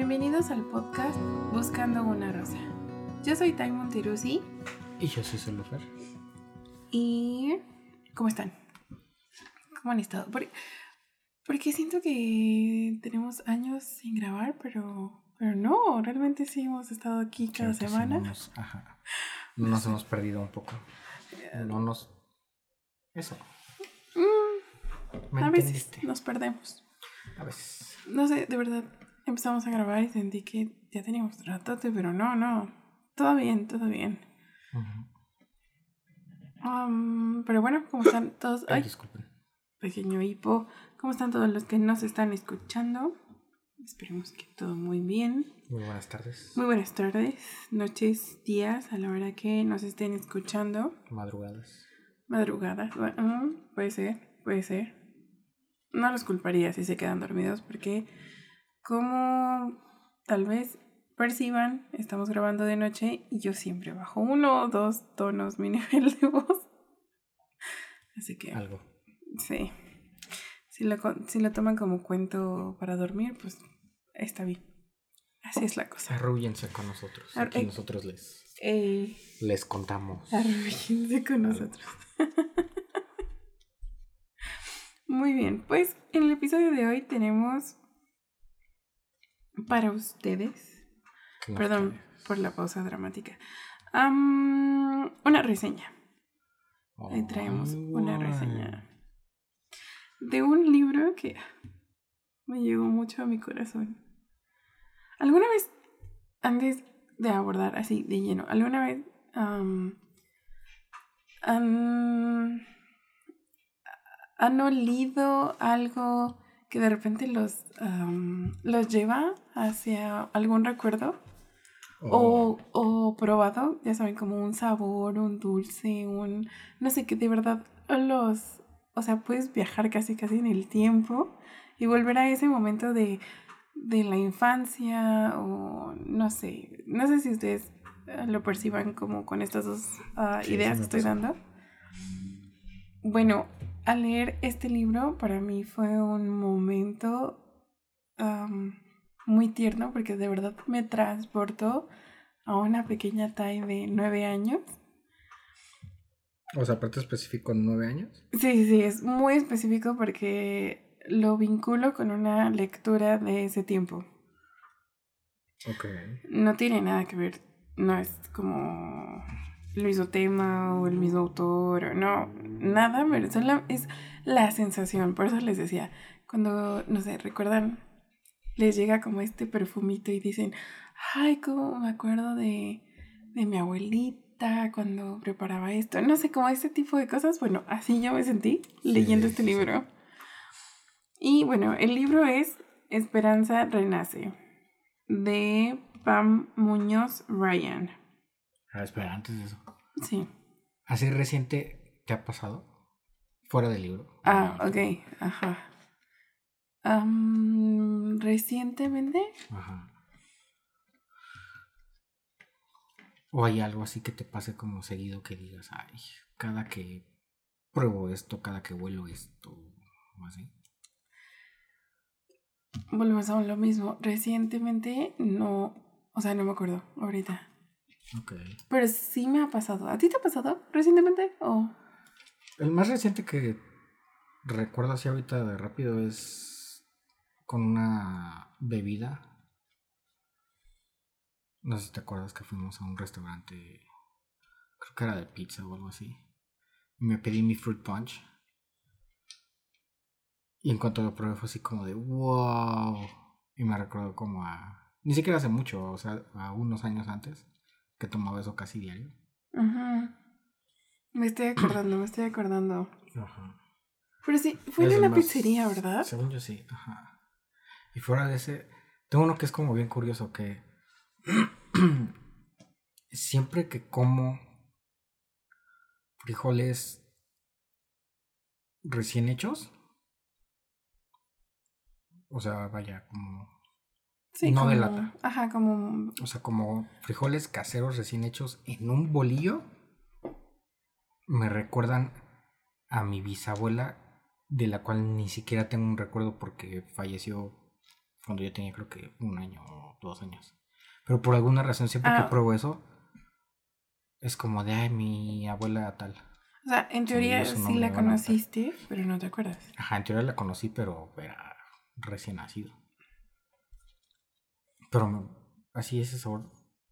Bienvenidos al podcast Buscando una Rosa. Yo soy Taimon Tirusi. Y yo soy Celufer. ¿Y cómo están? ¿Cómo han estado? Porque, siento que tenemos años sin grabar, pero, pero no, realmente sí hemos estado aquí cada semana. No nos hemos perdido un poco. No nos... Eso. Mm, a veces nos perdemos. A veces. No sé, de verdad, empezamos a grabar y sentí que ya teníamos ratote, pero no, no. Todo bien, todo bien. Um, pero bueno, ¿cómo están todos? Ay, disculpen. Pequeño hipo. ¿Cómo están todos los que nos están escuchando? Esperemos que todo muy bien. Muy buenas tardes. Muy buenas tardes, noches, días, a la hora que nos estén escuchando. Madrugadas. Madrugadas, bueno, puede ser, puede ser. No los culparía si se quedan dormidos porque como tal vez perciban, estamos grabando de noche y yo siempre bajo uno o dos tonos mi nivel de voz. Así que... Algo. Sí. Si lo, si lo toman como cuento para dormir, pues está bien. Así es la cosa. Arrúyense con nosotros. Aquí eh, nosotros les, eh, les contamos. Arrúyense con nosotros. Muy bien, pues en el episodio de hoy tenemos para ustedes. Perdón por la pausa dramática. una reseña. Ahí traemos una reseña de un libro que me llegó mucho a mi corazón. ¿Alguna vez, antes de abordar así de lleno, alguna vez han, han olido algo que de repente los, los lleva hacia algún recuerdo. O, oh. o probado, ya saben, como un sabor, un dulce, un... No sé, que de verdad los... O sea, puedes viajar casi casi en el tiempo y volver a ese momento de, de la infancia o no sé. No sé si ustedes lo perciban como con estas dos ah, ideas que estoy dando. Bueno, al leer este libro para mí fue un momento muy tierno porque de verdad me transportó a una pequeña Tai de nueve años. O sea, aparte específico nueve años. Sí, sí, es muy específico porque lo vinculo con una lectura de ese tiempo. Ok. No tiene nada que ver, no es como el mismo tema o el mismo autor, no, nada, pero solo es la sensación, por eso les decía, cuando, no sé, recuerdan, les llega como este perfumito y dicen, ay, cómo me acuerdo de, de mi abuelita cuando preparaba esto, no sé, como ese tipo de cosas, bueno, así yo me sentí leyendo este libro. Y bueno, el libro es Esperanza Renace, de Pam Muñoz Ryan. Ah, espera, antes de eso. Sí. ¿Así reciente te ha pasado? Fuera del libro. Ah, ok, ajá. ¿Recientemente? Ajá. ¿O hay algo así que te pase como seguido que digas, ay, cada que pruebo esto, cada que vuelo esto, o así? Volvemos a lo mismo. Recientemente no, o sea, no me acuerdo ahorita. Pero sí me ha pasado. ¿A ti te ha pasado recientemente o...? El más reciente que recuerdo así ahorita de rápido es con una bebida. No sé si te acuerdas que fuimos a un restaurante, creo que era de pizza o algo así. Me pedí mi fruit punch. Y en cuanto lo probé fue así como de wow. Y me recordó como a... Ni siquiera hace mucho, o sea, a unos años antes que tomaba eso casi diario. Ajá. Me estoy acordando, me estoy acordando. Ajá. Pero sí, fue en una pizzería, ¿verdad? Según yo sí, ajá. Y fuera de ese, tengo uno que es como bien curioso, que siempre que como frijoles recién hechos, o sea, vaya, como no de lata. Ajá, como. O sea, como frijoles caseros recién hechos en un bolillo. Me recuerdan a mi bisabuela, de la cual ni siquiera tengo un recuerdo porque falleció Cuando yo tenía creo que un año o dos años. Pero por alguna razón siempre que Ah. pruebo eso, es como de, ay, mi abuela tal. O sea, en teoría sí la conociste, pero no te acuerdas. Ajá, en teoría la conocí, pero era recién nacido. Pero así ese sabor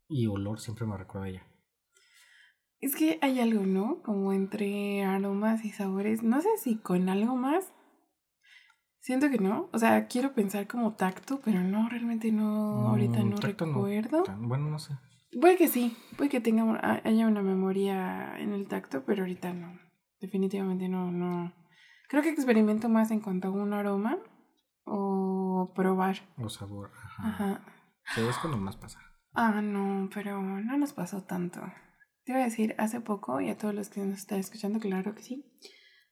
y olor siempre me recuerda a ella. Es que hay algo, ¿no? Como entre aromas y sabores. No sé si con algo más. Siento que no. O sea, quiero pensar como tacto, pero no, realmente no. ahorita no recuerdo. bueno, no sé. Puede que sí. Puede que tenga haya una memoria en el tacto, pero ahorita no. Definitivamente no, no. Creo que experimento más en cuanto a un aroma o probar. O sabor. Ajá. Ajá. Sí, es cuando más pasa. Ah, no, pero no nos pasó tanto. Te iba a decir, hace poco, y a todos los que nos están escuchando, claro que sí.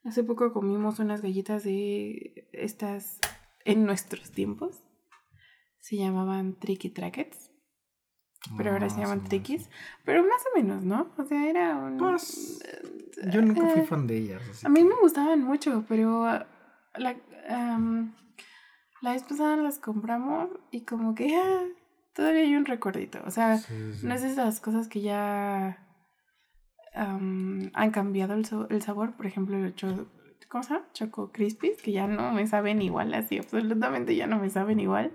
Hace poco comimos unas galletas de estas en nuestros tiempos. Se llamaban Tricky Trackets, pero ahora se Ah, llaman Trickies. Pero más o menos, ¿no? O sea, era un... Pues, Yo nunca fui Eh, fan de ellas. así A mí que- me gustaban mucho, pero ah, la, la vez pasada las compramos y como que ah, todavía hay un recuerdito. O sea, Sí, sí, sí. no es esas cosas que ya han cambiado el, so- el sabor. Por ejemplo, el cho- ¿cómo se llama? Choco Crispies, que ya no me saben igual, así absolutamente ya no me saben igual.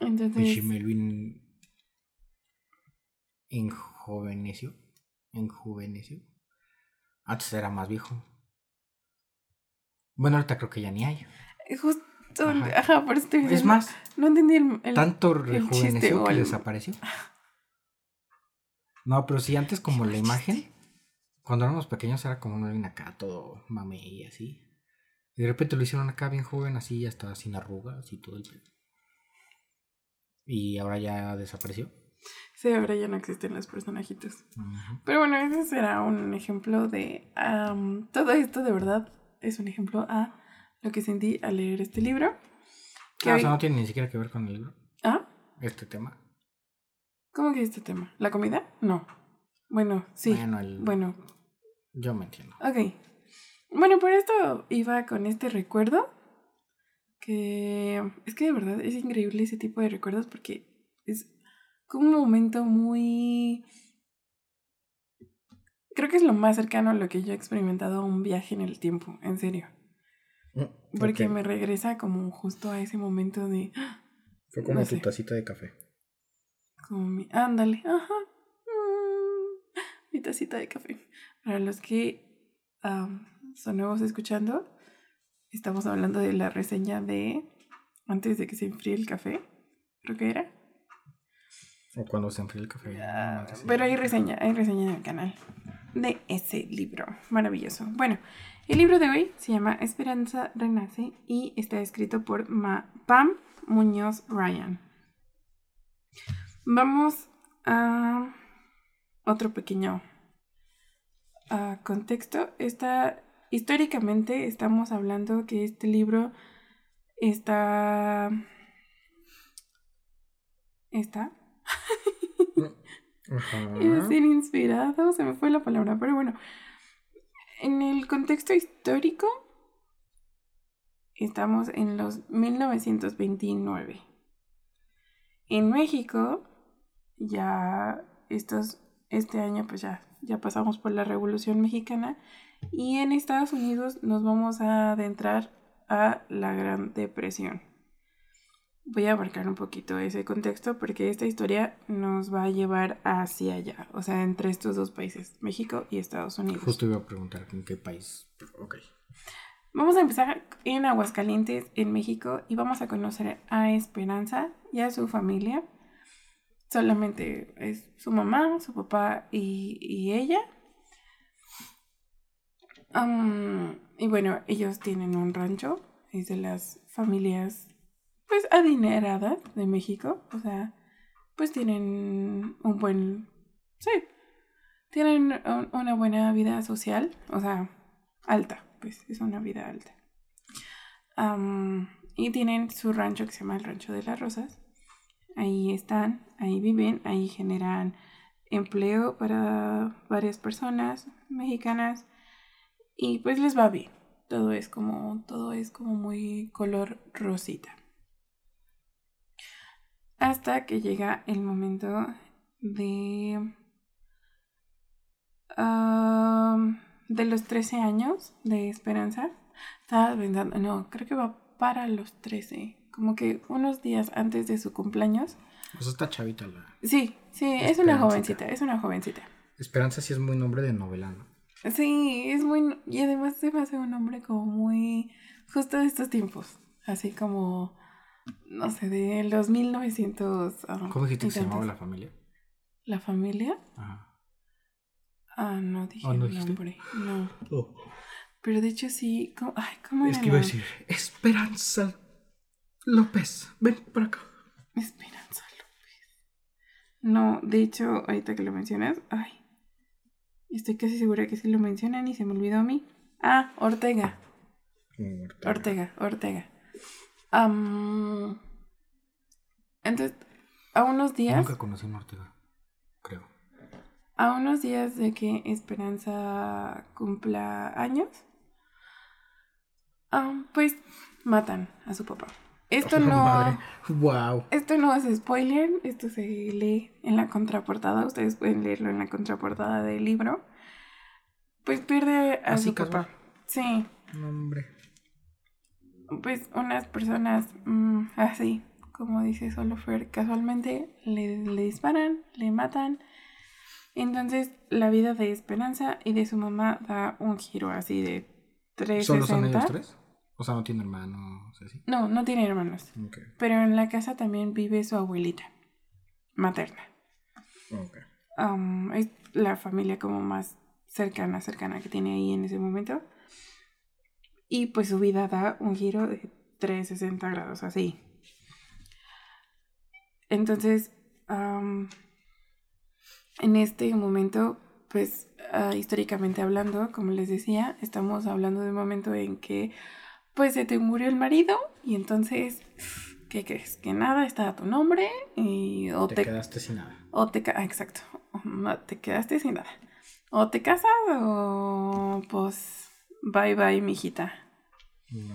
Entonces, Melvin. Enjuveneció. Antes era más viejo. Bueno, ahorita creo que ya ni hay. Ajá. ajá, por eso estoy Es diciendo, más, no entendí el, el- tanto rejuveneció que el- desapareció. No, pero sí, antes como la imagen, cuando éramos pequeños era como un alguien acá todo mame y así. Y de repente lo hicieron acá bien joven, así, ya estaba sin arrugas y todo el pelo. Y ahora ya desapareció. Sí, ahora ya no existen los personajitos. Pero bueno, ese será un ejemplo de... am, todo esto de verdad es un ejemplo a lo que sentí al leer este libro. Que Ah, o sea, no tiene ni siquiera que ver con el libro, ¿Ah? este tema. ¿Cómo que este tema? ¿La comida? No. Bueno, sí. Bueno, el- Bueno, yo me entiendo. ok. Bueno, por esto iba con este recuerdo. Que es que de verdad es increíble ese tipo de recuerdos porque es como un momento muy... Creo que es lo más cercano a lo que yo he experimentado a un viaje en el tiempo, en serio. Porque Ok. me regresa como justo a ese momento de... Fue como tu tacita de café. Como mi... Ándale, ajá. Mm, mi tacita de café. Para los que am, son nuevos escuchando, estamos hablando de la reseña de antes de que se enfríe el café, creo que era. O cuando se enfría el café. No sé pero hay reseña, hay reseña en el canal de ese libro. Maravilloso. Bueno, el libro de hoy se llama Esperanza Renace y está escrito por Ma- Pam Muñoz Ryan. Vamos a otro pequeño ah, contexto. Está, históricamente estamos hablando que este libro está... Está. Iba a ser inspirado, se me fue la palabra, pero bueno. En el contexto histórico, estamos en los 1929. En México, ya estos, este año, pues ya, ya pasamos por la Revolución Mexicana. Y en Estados Unidos nos vamos a adentrar a la Gran Depresión. Voy a abarcar un poquito ese contexto porque esta historia nos va a llevar hacia allá, o sea, entre estos dos países, México y Estados Unidos. Justo iba a preguntar en qué país. Ok. Vamos a empezar en Aguascalientes, en México, y vamos a conocer a Esperanza y a su familia. Solamente es su mamá, su papá y, y ella. Y bueno, ellos tienen un rancho, es de las familias pues adineradas de México, o sea, pues tienen un buen, sí, tienen un- una buena vida social, o sea, alta, pues es una vida alta. Am, y tienen su rancho que se llama el Rancho de las Rosas. Ahí están, ahí viven, ahí generan empleo para varias personas mexicanas y pues les va bien. Todo es como todo es como muy color rosita. Hasta que llega el momento de... de los 13 años de Esperanza. Estaba pensando, no, creo que va para los 13. Como que unos días antes de su cumpleaños. Pues está chavita la. Sí, sí, es una jovencita, es una jovencita. Esperanza sí es muy nombre de novela, ¿no? Sí, es muy... Y además se me hace un hombre como muy... Justo de estos tiempos. Así como... No sé, de los 1900... ah, ¿Cómo dijiste que se llamaba la familia? ¿La familia? Ajá. Ah, no dije ¿no el nombre. No. Oh, Pero de hecho sí... ¿cómo? Ay, ¿cómo es que iba a decir Esperanza López. Ven para acá. Esperanza López. No, de hecho, ahorita que lo mencionas... Ay. Estoy casi segura que sí lo mencionan y se me olvidó a mí. Ah, Ortega. Ortega, Ortega. Am, entonces, a unos días, Nunca conocí a Ortega. Creo. a unos días de que Esperanza cumpla años, am, pues matan a su papá. Esto no, Wow. esto no es spoiler, esto se lee en la contraportada, ustedes pueden leerlo en la contraportada del libro. Pues pierde a Así su papá. Sí, No, hombre. Pues unas personas mm, así, como dice Solofer, casualmente le, le disparan, le matan. Entonces la vida de Esperanza y de su mamá da un giro así de ¿Solo son 360. ellos tres? O sea, no tiene hermanos, así. No, no tiene hermanos. Pero en la casa también vive su abuelita materna. Ok. Am, es la familia como más cercana, cercana que tiene ahí en ese momento. Y pues su vida da un giro de 360 grados, así. Entonces, en este momento, pues ah, históricamente hablando, como les decía, estamos hablando de un momento en que pues se te murió el marido y entonces, ¿qué crees? Que nada está a tu nombre y o Te, te, quedaste sin nada. o te, ah, exacto. No, te quedaste sin nada. O te casas o pues bye bye, mijita. No.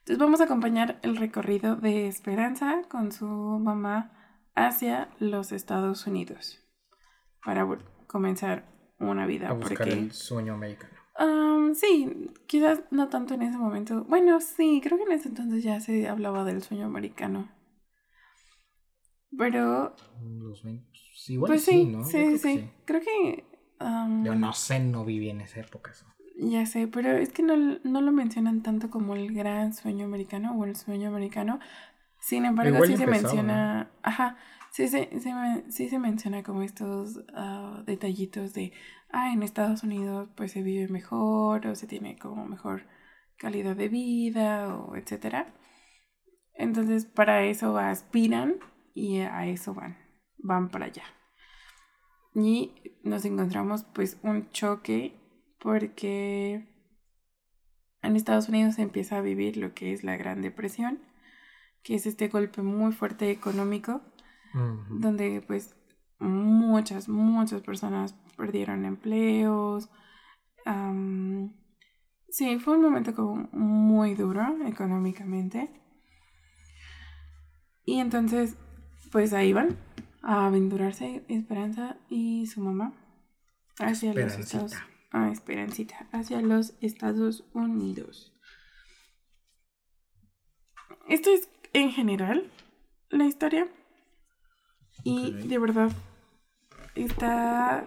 Entonces vamos a acompañar el recorrido de Esperanza con su mamá hacia los Estados Unidos para comenzar una vida. A buscar porque, el sueño americano. Am, sí, quizás no tanto en ese momento. Bueno, sí, creo que en ese entonces ya se hablaba del sueño americano. Pero Los 20. sí, Igual Pues sí, sí, ¿no? Sí, creo que sí, Creo que... Yo no sé, no viví en esa época. eso. Ya sé, pero es que no, no lo mencionan tanto como el gran sueño americano o el sueño americano. Sin embargo, Igual sí se menciona... Ajá, sí se, sí se menciona como estos ah, detallitos de... Ah, en Estados Unidos pues se vive mejor o se tiene como mejor calidad de vida o etcétera. Entonces, para eso aspiran y a eso van, van para allá. Y nos encontramos pues un choque porque en Estados Unidos se empieza a vivir lo que es la Gran Depresión, que es este golpe muy fuerte económico, donde pues muchas, muchas personas perdieron empleos. sí, fue un momento como muy duro económicamente. Y entonces, pues ahí van a aventurarse Esperanza y su mamá hacia los. Estados Ah, Esperancita, hacia los Estados Unidos. Esto es en general la historia. Y de verdad, está.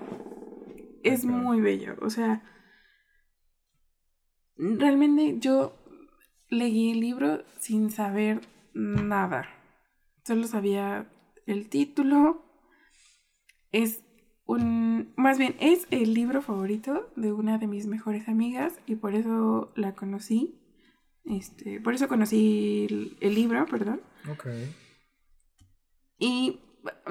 Es muy bello. O sea, realmente yo leí el libro sin saber nada. Solo sabía el título. Es un. Más bien, es el libro favorito de una de mis mejores amigas y por eso la conocí. Este, por eso conocí el, el libro, perdón. Ok. Y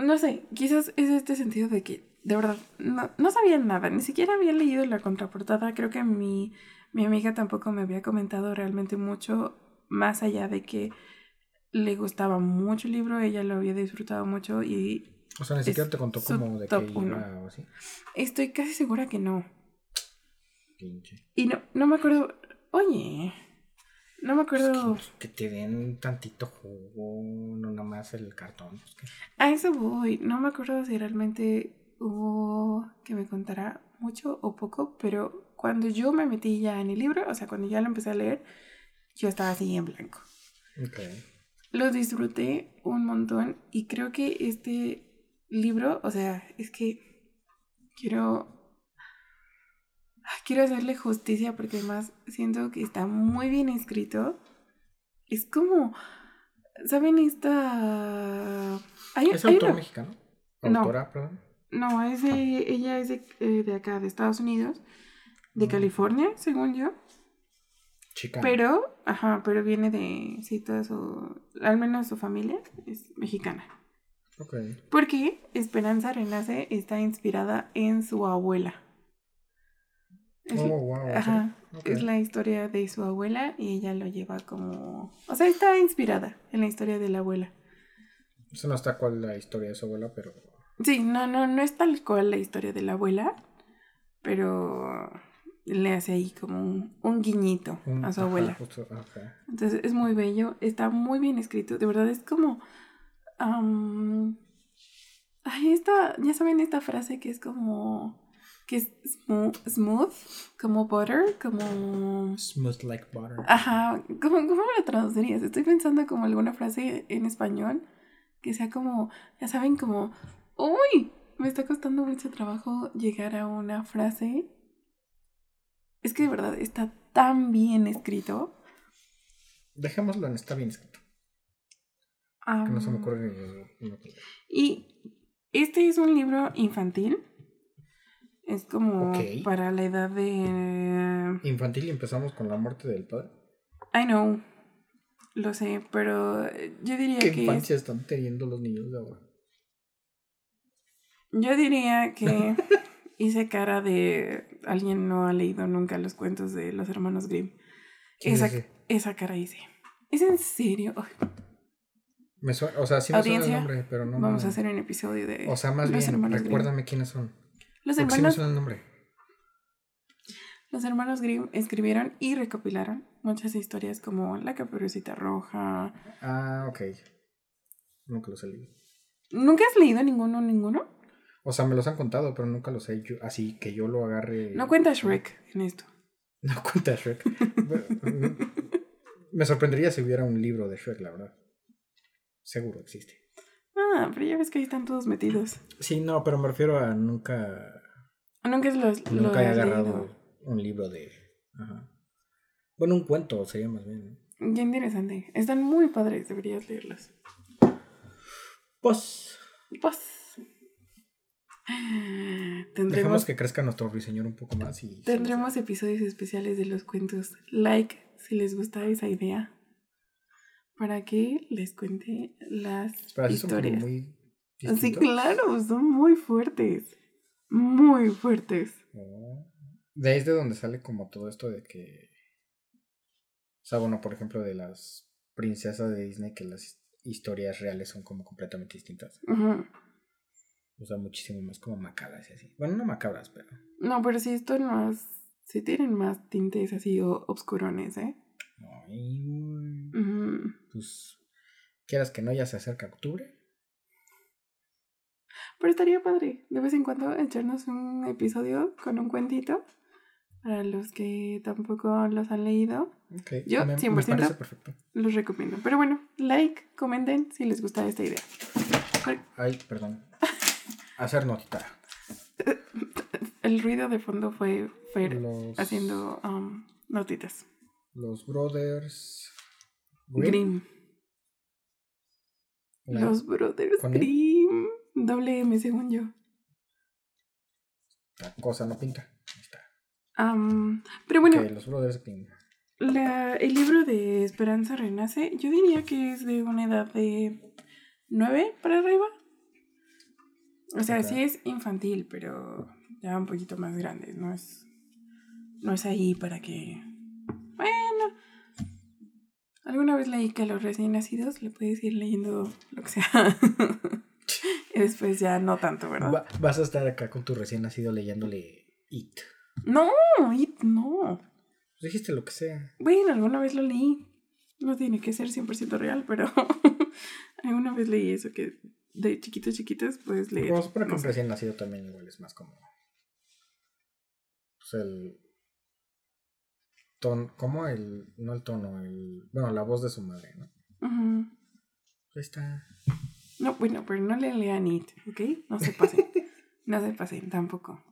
no sé, quizás es este sentido de que de verdad no, no sabía nada, ni siquiera había leído la contraportada. Creo que mi, mi amiga tampoco me había comentado realmente mucho, más allá de que le gustaba mucho el libro, ella lo había disfrutado mucho y O sea, ni siquiera te contó como de uno. iba o así. estoy casi segura que no. Pinche. Y no, no me acuerdo. Oye, No me acuerdo. Pues que, te den tantito jugo, no nada más el cartón. Pues que... A eso voy. No me acuerdo si realmente hubo que me contara mucho o poco, pero cuando yo me metí ya en el libro, o sea, cuando ya lo empecé a leer, yo estaba así en blanco. Okay. Lo disfruté un montón y creo que este libro, o sea, es que quiero quiero hacerle justicia porque además siento que está muy bien escrito. Es como, ¿saben esta... ¿Hay, ¿Es autor mexicano? ¿Autora, no, perdón? No, es ella es de, eh, de, acá, de Estados Unidos, de mm. California, según yo. Chica. Pero, ajá, pero viene de, sí, toda su, al menos su familia es mexicana. Porque Esperanza Renace está inspirada en su abuela. Es, oh, wow. Ajá. Es la historia de su abuela y ella lo lleva como. O sea, está inspirada en la historia de la abuela. Eso no está cual la historia de su abuela, pero. Sí, no, no, no es tal cual la historia de la abuela, pero le hace ahí como un, guiñito a su abuela. Entonces es muy bello, está muy bien escrito, de verdad es como... ay, esta, ya saben esta frase que es como que es smooth, como butter, como... Smooth like butter. Ajá, ¿cómo, cómo lo traducirías? Estoy pensando como alguna frase en español que sea como, ya saben, como, uy, me está costando mucho trabajo llegar a una frase. Es que de verdad está tan bien escrito. Dejémoslo en está bien escrito. Que no se me ocurre. Y este es un libro infantil. Es como para la edad de... Infantil y empezamos con la muerte del padre. I know. Lo sé, pero yo diría que... ¿Qué infancia están teniendo los niños de ahora? Yo diría que hice cara de alguien no ha leído nunca los cuentos de los hermanos Grimm. Esa, esa cara hice. ¿Es en serio? Me o sea, sí me suena el nombre, pero no. Vamos a hacer un episodio de. O sea, más bien, recuérdame quiénes son. Los hermanos. el nombre. Los hermanos Grimm escribieron y recopilaron muchas historias como La Caperucita Roja. Ah, ok. Nunca los he leído. ¿Nunca has leído ninguno, ninguno? O sea, me los han contado, pero nunca los he hecho así que yo lo agarre. No cuenta Shrek en esto. No cuenta Shrek. me sorprendería si hubiera un libro de Shrek, la verdad. Seguro existe. Ah, pero ya ves que ahí están todos metidos. Sí, no, pero me refiero a nunca. Nunca es los, Nunca he agarrado un libro de. Ajá. Bueno, un cuento sería más bien. Qué interesante. Están muy padres, deberías leerlos. Pues. Pues. Tendremos, Dejemos que crezca nuestro ruiseñor un poco más y... Tendremos episodios especiales de los cuentos. Like si les gusta esa idea para que les cuente las historias. Son muy sí, claro, son muy fuertes. Muy fuertes. Oh. De ahí es de donde sale como todo esto de que. O sea, bueno, por ejemplo, de las princesas de Disney, que las historias reales son como completamente distintas. O sea, muchísimo más como macabras y así. Bueno, no macabras, pero. No, pero sí, esto más. Sí tienen más tintes así o obscurones, ¿eh? Ay, Pues, quieras que no, ya se acerca octubre. Pero estaría padre, de vez en cuando, echarnos un episodio con un cuentito. Para los que tampoco los han leído. Yo, 100%, perfecto. los recomiendo. Pero bueno, like, comenten si les gusta esta idea. Ay, perdón. Hacer notita. El ruido de fondo fue Fer haciendo um, notitas. Los Brothers Grimm. Los Brothers Grimm. Doble M, según yo. La cosa no pinta. está. pero bueno. los Brothers Grimm. La, el libro de Esperanza Renace, yo diría que es de una edad de 9 para arriba. O sea, sí es infantil, pero ya un poquito más grande. No es, no es ahí para que bueno, alguna vez leí que a los recién nacidos le puedes ir leyendo lo que sea. y después ya no tanto, ¿verdad? vas a estar acá con tu recién nacido leyéndole It. No, It no. Pues dijiste lo que sea. Bueno, alguna vez lo leí. No tiene que ser 100% real, pero alguna vez leí eso que de chiquitos chiquitos puedes leer. Como supone que un recién nacido también igual es más como. Pues el. Ton, como el. No el tono, el. Bueno, la voz de su madre, ¿no? Ajá. Ahí está. No, bueno, pero no le lean It, ¿ok? No se pasen. no se pasen tampoco.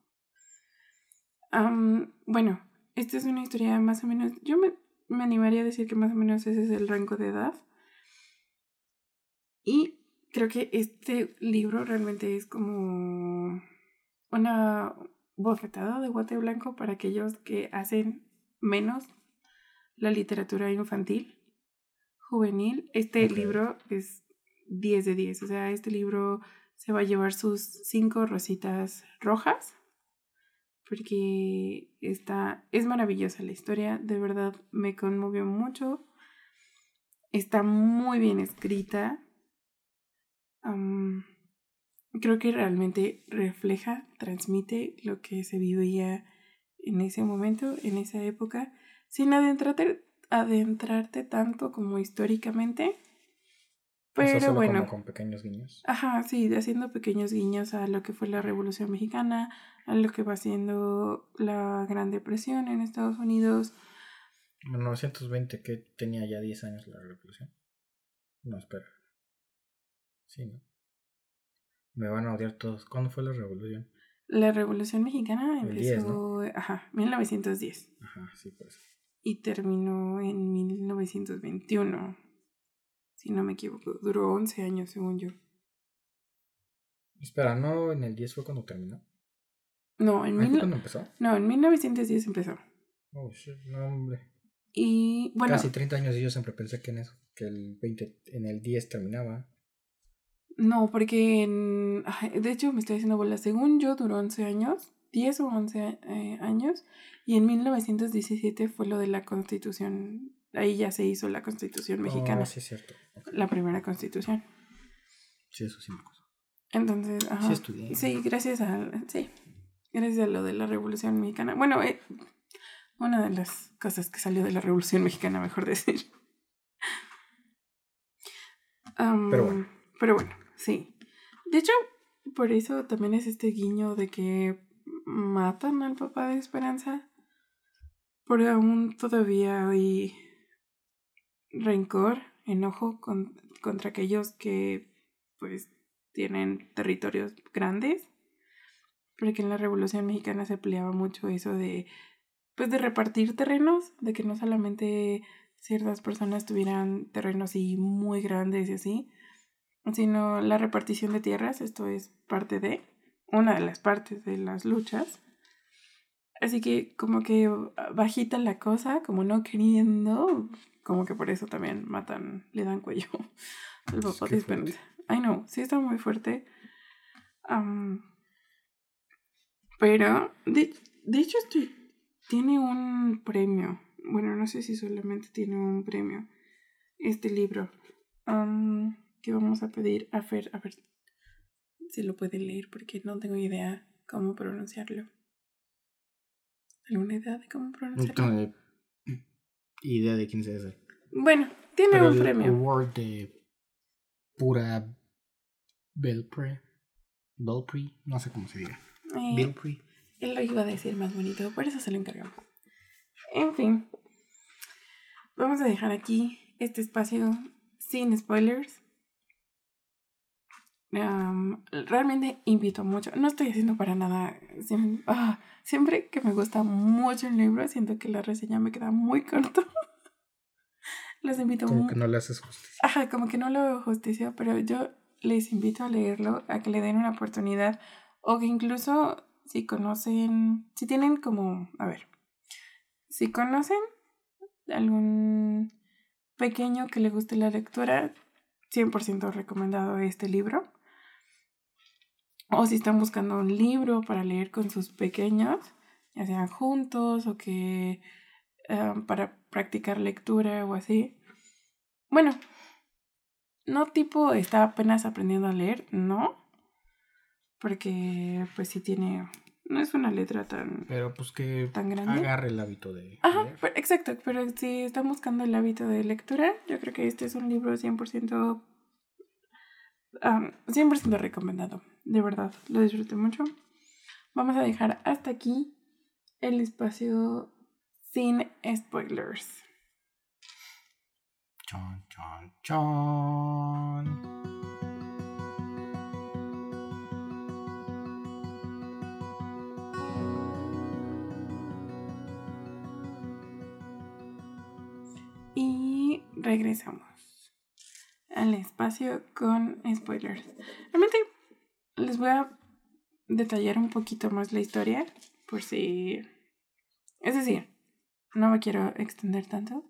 bueno, esta es una historia más o menos. Yo me, me animaría a decir que más o menos ese es el rango de edad. Y creo que este libro realmente es como una bofetada de guate blanco para aquellos que hacen menos la literatura infantil, juvenil. Este libro es 10 de 10, o sea, este libro se va a llevar sus cinco rositas rojas porque está, es maravillosa la historia, de verdad me conmovió mucho, está muy bien escrita, creo que realmente refleja, transmite lo que se vivía en ese momento, en esa época, sin adentrarte, adentrarte tanto como históricamente. Pero bueno. con pequeños guiños. Ajá, sí, haciendo pequeños guiños a lo que fue la Revolución Mexicana, a lo que va siendo la Gran Depresión en Estados Unidos. En 1920, que tenía ya 10 años la Revolución. No, espera. Sí, ¿no? Me van a odiar todos. ¿Cuándo fue la revolución? La revolución mexicana empezó, ajá, 1910. Ajá, sí, por eso. Y terminó en 1921. Si no me equivoco, duró 11 años, según yo. Espera, ¿no en el 10 fue cuando terminó? No, en mil... cuándo empezó? No, en 1910 empezó. Oh, shit, no, hombre. Y bueno. Casi 30 años y yo siempre pensé que en eso, que el 20, en el 10 terminaba. No, porque en, de hecho me estoy haciendo bola. Según yo duró 11 años, 10 o 11 eh, años, y en 1917 fue lo de la constitución. Ahí ya se hizo la constitución mexicana. Oh, sí, es cierto. La primera constitución. Sí, eso sí me acuerdo. Entonces, ajá. Sí, estudié. Sí, gracias a, sí, gracias a lo de la revolución mexicana. Bueno, eh, una de las cosas que salió de la revolución mexicana, mejor decir. pero bueno. Pero bueno. Sí. De hecho, por eso también es este guiño de que matan al papá de Esperanza. Porque aún todavía hay rencor, enojo contra aquellos que pues tienen territorios grandes. Porque en la Revolución Mexicana se peleaba mucho eso de pues de repartir terrenos, de que no solamente ciertas personas tuvieran terrenos y muy grandes y así, sino la repartición de tierras, esto es parte de, una de las partes de las luchas. Así que como que bajita la cosa, como no queriendo, como que por eso también matan, le dan cuello al papá de. I know, sí está muy fuerte. pero, de, de hecho, estoy, tiene un premio. Bueno, no sé si solamente tiene un premio este libro que vamos a pedir a Fer, a ver si lo puede leer porque no tengo idea cómo pronunciarlo. ¿Alguna idea de cómo pronunciarlo? No tengo idea de quién se hace. Bueno, tiene un premio. award de pura Belpre. Belpre, no sé cómo se diga. Eh, Belpre. Él lo iba a decir más bonito, por eso se lo encargamos. En fin, vamos a dejar aquí este espacio sin spoilers realmente invito mucho. No estoy haciendo para nada. Siempre, ah, siempre, que me gusta mucho el libro, siento que la reseña me queda muy corto. les invito Como que no le haces justicia. Ajá, como que no lo hago justicia, pero yo les invito a leerlo, a que le den una oportunidad. O que incluso si conocen, si tienen como, a ver, si conocen algún pequeño que le guste la lectura, 100% recomendado este libro o si están buscando un libro para leer con sus pequeños, ya sean juntos o que em, para practicar lectura o así. Bueno, no tipo está apenas aprendiendo a leer, no, porque pues sí tiene no es una letra tan... Pero pues que tan grande. agarre el hábito de... Ajá, exacto, pero si están buscando el hábito de lectura, yo creo que este es un libro 100%... 100% recomendado, de verdad, lo disfruté mucho. Vamos a dejar hasta aquí el espacio sin spoilers. Chon, chon, chon. Y regresamos al espacio con spoilers. Realmente les voy a detallar un poquito más la historia, por si... Es decir, no me quiero extender tanto.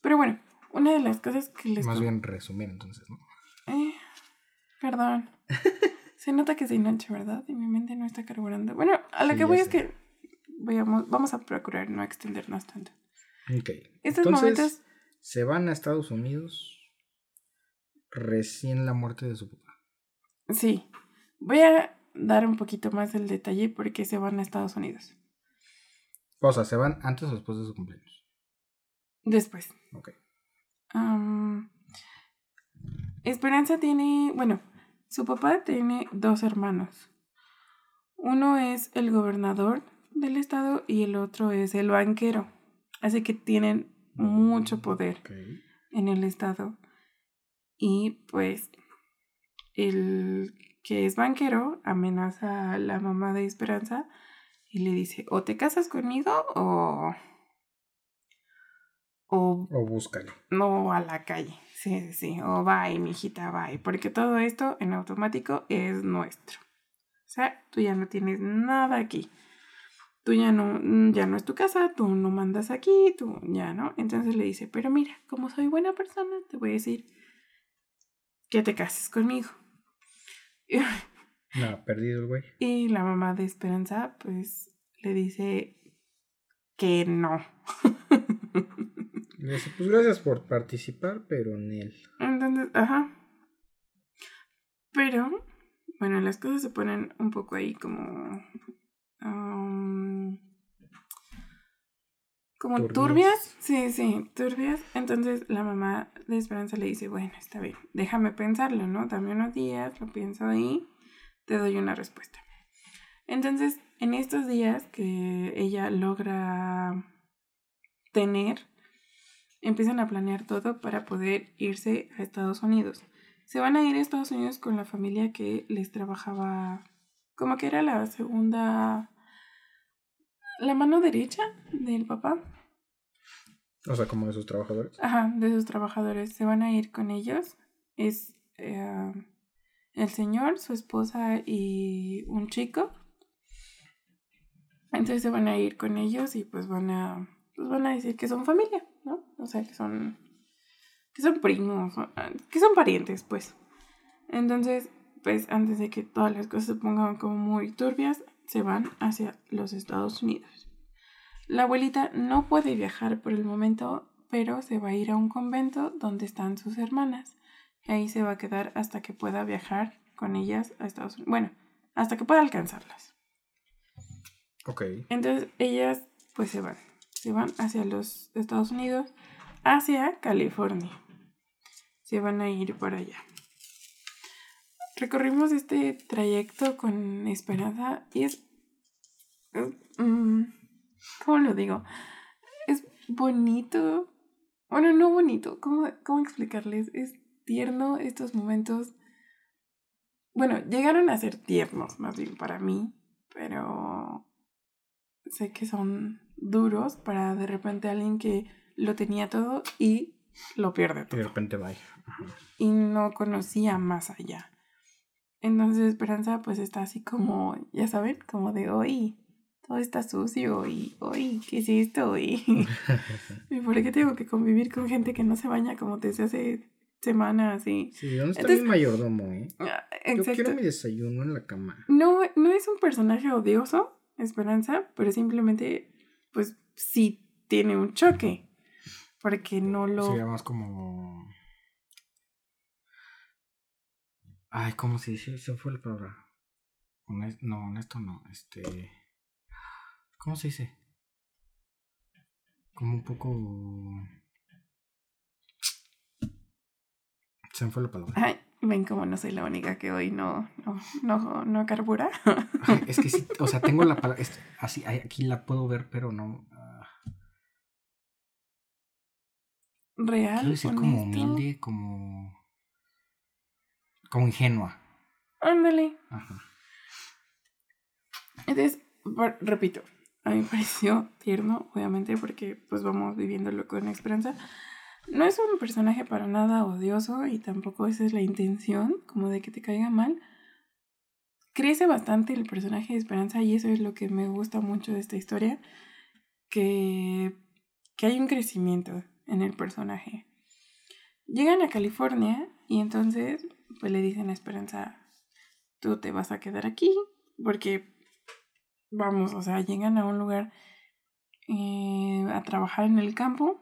Pero bueno, una de las cosas que les... Más bien resumir entonces, ¿no? Eh, perdón. Se nota que es de noche, ¿verdad? Y mi mente no está carburando. Bueno, a lo que voy es que vamos a procurar no extendernos tanto. Ok. Estos momentos... Se van a Estados Unidos recién la muerte de su papá. Sí. Voy a dar un poquito más el detalle porque se van a Estados Unidos. O sea, ¿se van antes o después de su cumpleaños? Después. Ok. Esperanza tiene, bueno, su papá tiene dos hermanos. Uno es el gobernador del estado y el otro es el banquero. Así que tienen mucho poder en el estado. Y pues el que es banquero, amenaza a la mamá de Esperanza y le dice, o te casas conmigo o... O, o búscale. No, a la calle. Sí, sí, sí. O bye, mi hijita, bye. Porque todo esto en automático es nuestro. O sea, tú ya no tienes nada aquí. Tú ya no, ya no es tu casa, tú no mandas aquí, tú ya no. Entonces le dice, pero mira, como soy buena persona, te voy a decir que te cases conmigo. No, perdido el güey. Y la mamá de Esperanza, pues, le dice que no. Le dice, pues gracias por participar, pero en él. Entonces, ajá. Pero, bueno, las cosas se ponen un poco ahí como. Um, como turbias. Sí, sí, turbias. Entonces la mamá de Esperanza le dice, bueno, está bien, déjame pensarlo, ¿no? Dame unos días, lo pienso ahí, te doy una respuesta. Entonces, en estos días que ella logra tener, empiezan a planear todo para poder irse a Estados Unidos. Se van a ir a Estados Unidos con la familia que les trabajaba, como que era la segunda la mano derecha del papá. O sea, como de sus trabajadores. Ajá, de sus trabajadores. Se van a ir con ellos. Es eh, el señor, su esposa y un chico. Entonces se van a ir con ellos y pues van a, pues van a decir que son familia, ¿no? O sea, que son, que son primos, que son parientes, pues. Entonces, pues antes de que todas las cosas se pongan como muy turbias, se van hacia los Estados Unidos. La abuelita no puede viajar por el momento, pero se va a ir a un convento donde están sus hermanas. Y ahí se va a quedar hasta que pueda viajar con ellas a Estados Unidos. Bueno, hasta que pueda alcanzarlas. Ok. Entonces ellas pues se van. Se van hacia los Estados Unidos, hacia California. Se van a ir por allá. Recorrimos este trayecto con Esperanza y es... Mm, ¿Cómo lo digo? Es bonito. Bueno, no bonito. ¿Cómo, cómo explicarles? Es tierno estos momentos. Bueno, llegaron a ser tiernos más bien para mí, pero sé que son duros para de repente alguien que lo tenía todo y lo pierde todo. Y de repente va. Y no conocía más allá. Entonces Esperanza pues está así como, ya saben, como de hoy todo está sucio y hoy, ¿qué es esto? Y, ¿Y por qué tengo que convivir con gente que no se baña como desde hace semanas? Y... Sí, ¿dónde está mi mayordomo, eh? Ah, Yo quiero mi desayuno en la cama. No, no es un personaje odioso, Esperanza, pero simplemente, pues sí tiene un choque. Porque no lo... Sería más como Ay, ¿cómo se dice? Se fue la palabra. no, honesto no, este... ¿Cómo se dice? Como un poco... Se me fue la palabra. Ay, ven como no soy la única que hoy no, no, no, no carbura. es que sí, o sea, tengo la palabra, así, aquí la puedo ver, pero no... Ah. Real. Quiero decir como humilde, como... Como ingenua. Ándale. Ajá. Entonces, repito, a mí me pareció tierno, obviamente, porque pues vamos viviéndolo con esperanza. No es un personaje para nada odioso y tampoco esa es la intención, como de que te caiga mal. Crece bastante el personaje de Esperanza y eso es lo que me gusta mucho de esta historia, que, que hay un crecimiento en el personaje. Llegan a California y entonces pues le dicen a Esperanza, tú te vas a quedar aquí porque vamos, o sea, llegan a un lugar eh, a trabajar en el campo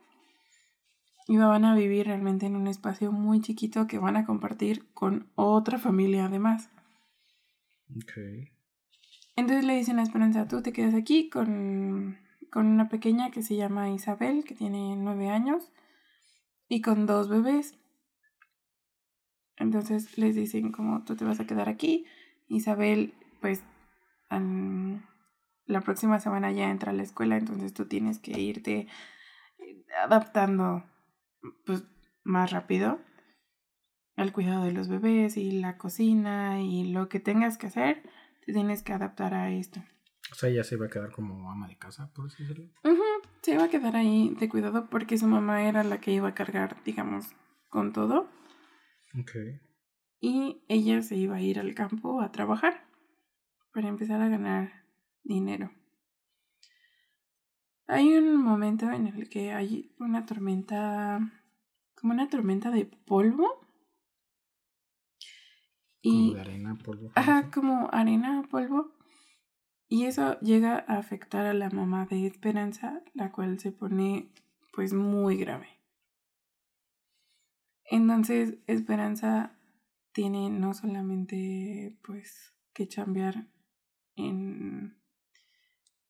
y van a vivir realmente en un espacio muy chiquito que van a compartir con otra familia además. Okay. Entonces le dicen a Esperanza, tú te quedas aquí con, con una pequeña que se llama Isabel, que tiene nueve años, y con dos bebés. Entonces les dicen como tú te vas a quedar aquí. Isabel, pues, la próxima semana ya entra a la escuela, entonces tú tienes que irte adaptando pues, más rápido al cuidado de los bebés y la cocina y lo que tengas que hacer, te tienes que adaptar a esto. O sea, ella se iba a quedar como ama de casa, por así decirlo. Se iba a quedar ahí de cuidado porque su mamá era la que iba a cargar, digamos, con todo. Ok. Y ella se iba a ir al campo a trabajar para empezar a ganar dinero. Hay un momento en el que hay una tormenta, como una tormenta de polvo. Y, como de arena, polvo. Ajá, como arena, polvo. Y eso llega a afectar a la mamá de Esperanza, la cual se pone pues muy grave. Entonces Esperanza tiene no solamente pues que chambear en,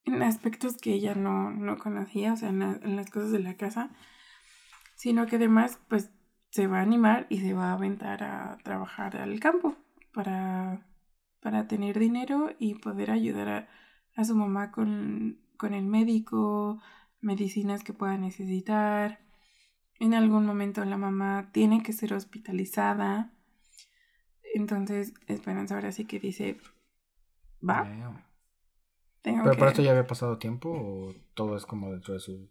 en aspectos que ella no, no conocía, o sea, en, las cosas de la casa, sino que además pues se va a animar y se va a aventar a trabajar al campo para, para tener dinero y poder ayudar a, a su mamá con, con el médico, medicinas que pueda necesitar. En algún momento la mamá tiene que ser hospitalizada. Entonces Esperanza ahora sí que dice, ¿Va? ¿Pero por esto ya había pasado tiempo o todo es como dentro de su...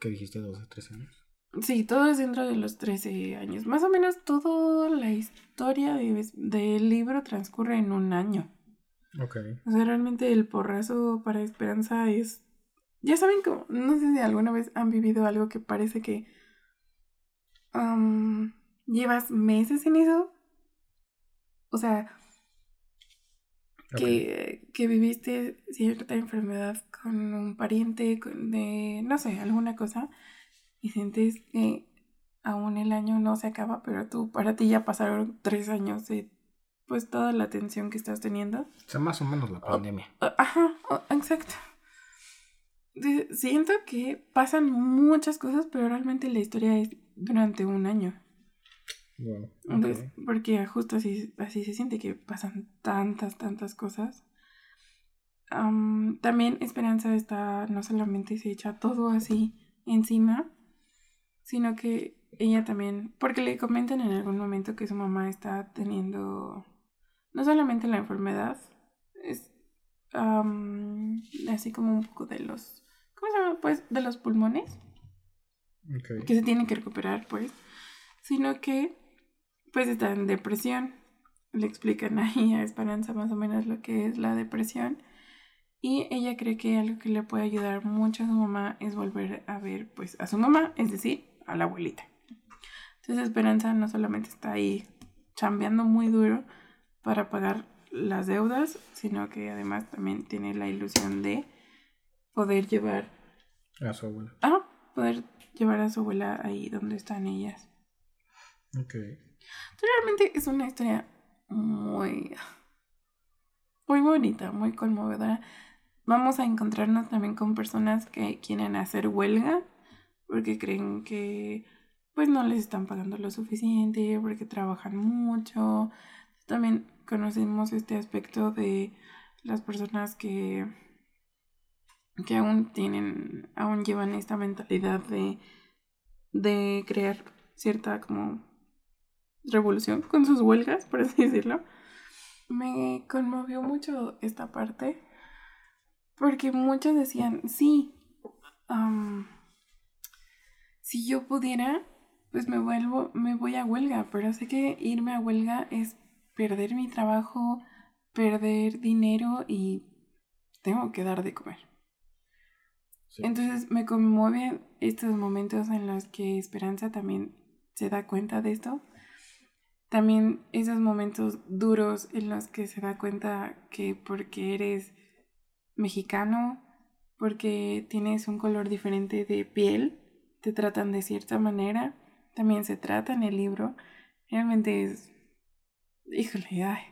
¿Qué dijiste? ¿12, 13 años? Sí, todo es dentro de los 13 años. Más o menos toda la historia del libro transcurre en un año. Ok. O sea, realmente el porrazo para Esperanza es... Ya saben como... No sé si alguna vez han vivido algo que parece que... llevas meses en eso. O sea, que, que, viviste cierta enfermedad con un pariente de, no sé, alguna cosa, y sientes que aún el año no se acaba, pero tú, para ti ya pasaron tres años de pues toda la atención que estás teniendo. O sea, más o menos la pandemia. ajá, exacto. Siento que pasan muchas cosas, pero realmente la historia es durante un año porque justo así, así se siente que pasan tantas, tantas cosas. también Esperanza está, no solamente se echa todo así encima, sino que ella también, porque le comentan en algún momento que su mamá está teniendo no solamente la enfermedad, es así como un poco de los, ¿cómo se llama? Pues de los pulmones, que se tienen que recuperar, pues, sino que pues está en depresión. Le explican ahí a Esperanza más o menos lo que es la depresión. Y ella cree que algo que le puede ayudar mucho a su mamá es volver a ver pues a su mamá, es decir, a la abuelita. Entonces Esperanza no solamente está ahí chambeando muy duro para pagar las deudas, sino que además también tiene la ilusión de poder llevar a su abuela. Ah, poder llevar a su abuela ahí donde están ellas. Ok. Realmente es una historia muy... muy bonita, muy conmovedora. Vamos a encontrarnos también con personas que quieren hacer huelga porque creen que pues no les están pagando lo suficiente, porque trabajan mucho. También conocemos este aspecto de las personas que que aún tienen, aún llevan esta mentalidad de, de crear cierta como revolución con sus huelgas, por así decirlo. Me conmovió mucho esta parte porque muchos decían, sí, si yo pudiera, pues me vuelvo, me voy a huelga, pero sé que irme a huelga es perder mi trabajo, perder dinero y tengo que dar de comer. Entonces me conmueven estos momentos en los que Esperanza también se da cuenta de esto. También esos momentos duros en los que se da cuenta que porque eres mexicano, porque tienes un color diferente de piel, te tratan de cierta manera. También se trata en el libro. Realmente es... Híjole, ay.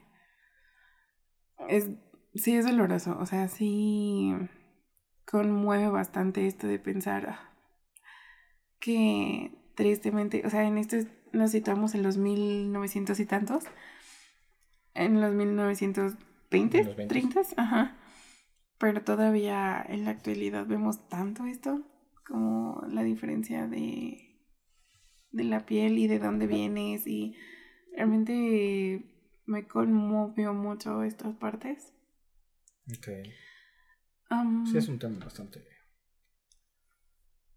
Es... Sí, es doloroso. O sea, sí conmueve bastante esto de pensar ah, que tristemente, o sea, en esto nos situamos en los 1900 y tantos, en los 1920, 30, ajá. Pero todavía en la actualidad vemos tanto esto, como la diferencia de, de la piel y de dónde vienes y realmente me conmovió mucho estas partes. Okay sí, es un tema bastante,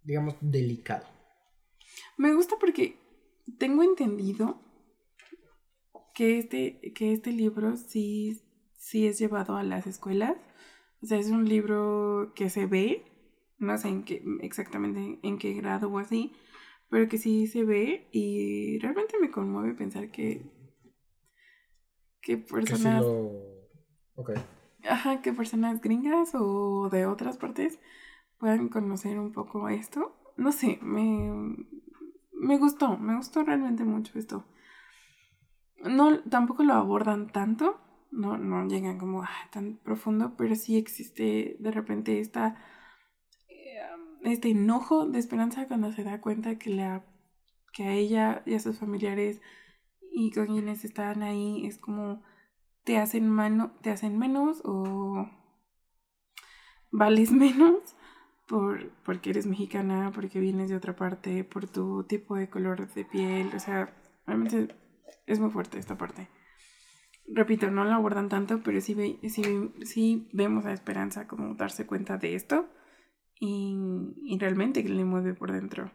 digamos, delicado. Me gusta porque tengo entendido que este, que este libro sí, sí es llevado a las escuelas. O sea, es un libro que se ve, no sé en qué, exactamente en qué grado o así, pero que sí se ve y realmente me conmueve pensar que, que personas... Que ajá, que personas gringas o de otras partes puedan conocer un poco esto. No sé, me, me gustó, me gustó realmente mucho esto. No, tampoco lo abordan tanto, no, no llegan como ah, tan profundo, pero sí existe de repente esta, este enojo de esperanza cuando se da cuenta que, la, que a ella y a sus familiares y con quienes están ahí es como te hacen, mano, te hacen menos o vales menos por, porque eres mexicana, porque vienes de otra parte, por tu tipo de color de piel. O sea, realmente es muy fuerte esta parte. Repito, no la abordan tanto, pero sí, sí, sí vemos a Esperanza como darse cuenta de esto y, y realmente que le mueve por dentro.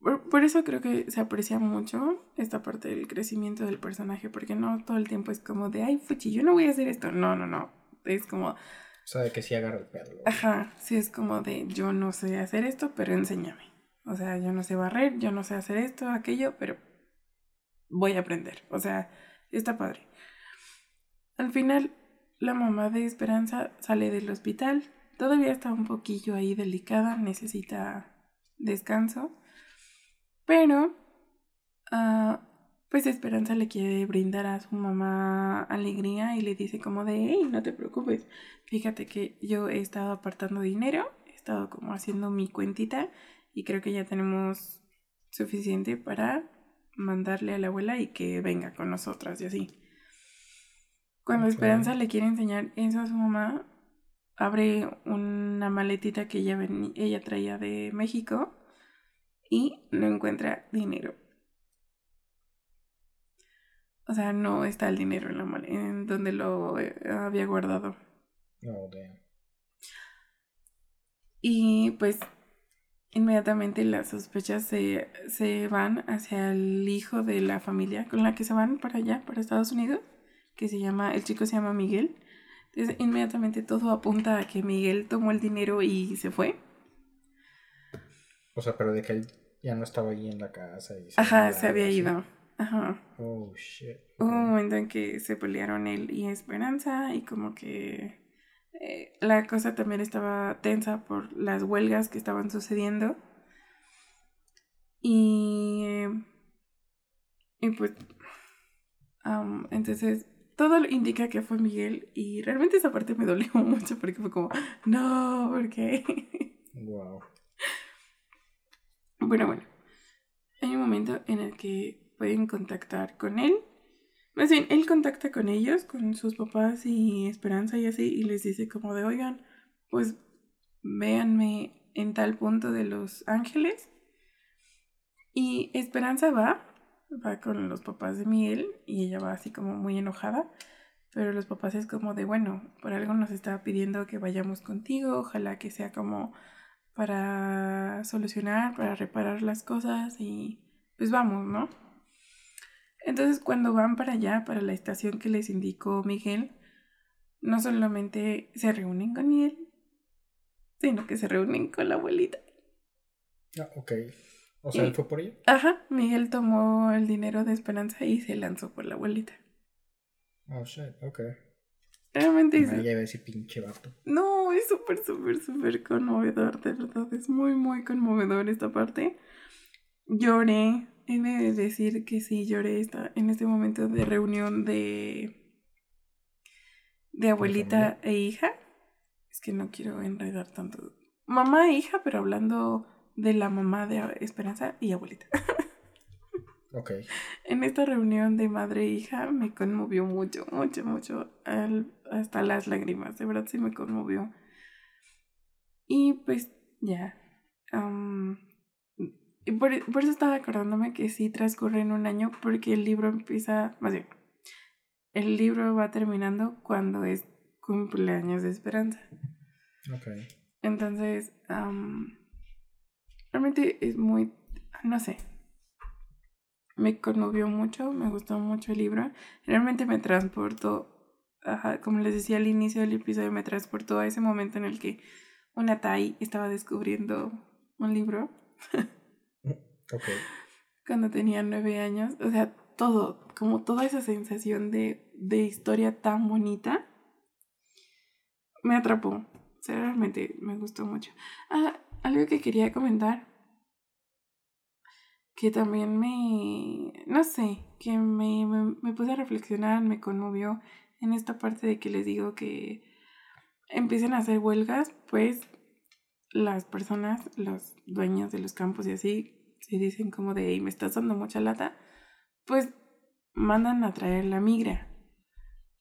Por, eso creo que se aprecia mucho esta parte del crecimiento del personaje, porque no todo el tiempo es como de, ay, fuchi, yo no voy a hacer esto. No, no, no. Es como... Sabe que sí agarra el perro. Ajá, sí es como de, yo no sé hacer esto, pero enséñame. O sea, yo no sé barrer, yo no sé hacer esto, aquello, pero voy a aprender. O sea, está padre. Al final, la mamá de Esperanza sale del hospital. Todavía está un poquillo ahí delicada, necesita descanso. Pero, uh, pues Esperanza le quiere brindar a su mamá alegría y le dice como de, hey, no te preocupes, fíjate que yo he estado apartando dinero, he estado como haciendo mi cuentita y creo que ya tenemos suficiente para mandarle a la abuela y que venga con nosotras y así. Cuando Esperanza le quiere enseñar eso a su mamá, abre una maletita que ella, ella traía de México y no encuentra dinero. O sea, no está el dinero en, la en donde lo eh, había guardado. Oh, y pues inmediatamente las sospechas se, se, van hacia el hijo de la familia con la que se van para allá, para Estados Unidos, que se llama, el chico se llama Miguel. Entonces inmediatamente todo apunta a que Miguel tomó el dinero y se fue. O sea, pero de que él ya no estaba ahí en la casa. Y se Ajá, se había ido. Ajá. Oh, shit. Hubo un momento en que se pelearon él y Esperanza y como que eh, la cosa también estaba tensa por las huelgas que estaban sucediendo. Y, y pues entonces, todo indica que fue Miguel y realmente esa parte me dolió mucho porque fue como, no, ¿por qué? Wow. Bueno, bueno. Hay un momento en el que pueden contactar con él. Más bien, él contacta con ellos, con sus papás y Esperanza y así, y les dice como de, oigan, pues véanme en tal punto de Los Ángeles. Y Esperanza va, va con los papás de Miguel y ella va así como muy enojada. Pero los papás es como de, bueno, por algo nos está pidiendo que vayamos contigo, ojalá que sea como para solucionar, para reparar las cosas y pues vamos, ¿no? Entonces cuando van para allá, para la estación que les indicó Miguel, no solamente se reúnen con Miguel, sino que se reúnen con la abuelita. Ah, ok. O sea, él fue por ella. Ajá, Miguel tomó el dinero de Esperanza y se lanzó por la abuelita. Oh, shit, ok. Realmente es... Ya ese pinche vato. No, es súper, súper, súper conmovedor, de verdad. Es muy, muy conmovedor esta parte. Lloré. He de decir que sí, lloré esta, en este momento de reunión de... De abuelita e hija. Es que no quiero enredar tanto. Mamá e hija, pero hablando de la mamá de Esperanza y abuelita. Ok. En esta reunión de madre e hija me conmovió mucho, mucho, mucho, hasta las lágrimas, de verdad sí me conmovió. Y pues ya. y por, eso estaba acordándome que sí transcurre en un año porque el libro empieza, más bien, el libro va terminando cuando es cumpleaños de Esperanza. Ok. Entonces, realmente es muy, no sé, me conmovió mucho, me gustó mucho el libro. Realmente me transportó, como les decía al inicio del episodio, me transportó a ese momento en el que una Tai estaba descubriendo un libro. okay. Cuando tenía nueve años. O sea, todo, como toda esa sensación de, de historia tan bonita, me atrapó. O sea, realmente me gustó mucho. Ah, algo que quería comentar que también me, no sé, que me, me, me puse a reflexionar, me conmovió en esta parte de que les digo que empiecen a hacer huelgas, pues las personas, los dueños de los campos y así, si dicen como de, me estás dando mucha lata, pues mandan a traer la migra.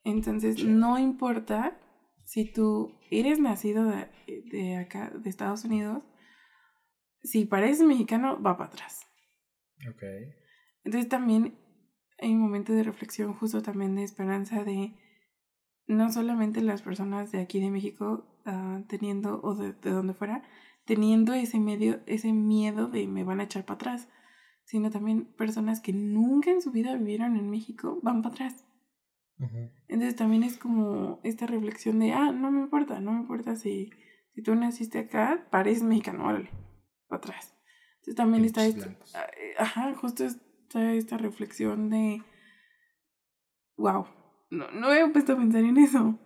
Entonces, no importa si tú eres nacido de, de acá, de Estados Unidos, si pareces mexicano, va para atrás. Ok. Entonces también hay un momento de reflexión, justo también de esperanza de no solamente las personas de aquí de México uh, teniendo, o de, de donde fuera, teniendo ese medio, ese miedo de me van a echar para atrás, sino también personas que nunca en su vida vivieron en México van para atrás. Entonces también es como esta reflexión de, ah, no me importa, no me importa si, si tú naciste acá, pareces mexicano, órale, atrás. Entonces también está esta, ah, eh, ajá, justo está esta reflexión de, wow, no, no he puesto a pensar en eso.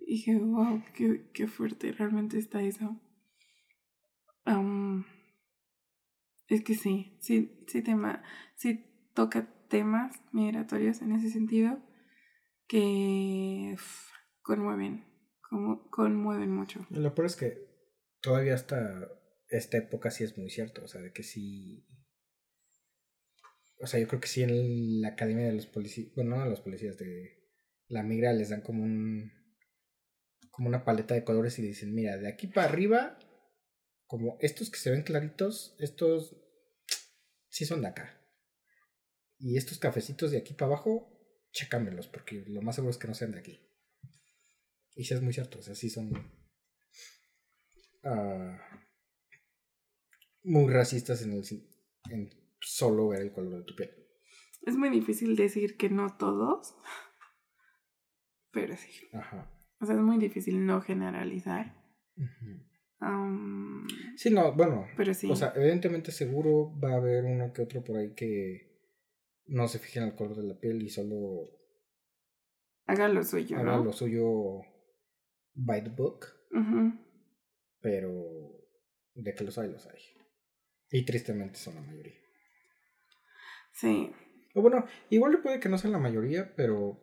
Y dije, wow, qué, qué fuerte realmente está eso. es que sí, sí, sí, tema, sí toca temas migratorios en ese sentido que conmueven, como, conmueven mucho. Lo peor es que todavía está esta época sí es muy cierto, o sea, de que sí... O sea, yo creo que sí en la academia de los policías, bueno, no de los policías, de la migra les dan como un... como una paleta de colores y dicen, mira, de aquí para arriba, como estos que se ven claritos, estos sí son de acá. Y estos cafecitos de aquí para abajo, chécamelos, porque lo más seguro es que no sean de aquí. Y sí es muy cierto, o sea, sí son... Uh, muy racistas en, el, en solo ver el color de tu piel. Es muy difícil decir que no todos, pero sí. Ajá. O sea, es muy difícil no generalizar. sí, no, bueno. Pero sí. O sea, evidentemente seguro va a haber uno que otro por ahí que no se fije en el color de la piel y solo haga lo suyo. Haga lo suyo by the book. Pero de que los hay, los hay. Y tristemente son la mayoría. Sí, O bueno, igual puede que no sea la mayoría, pero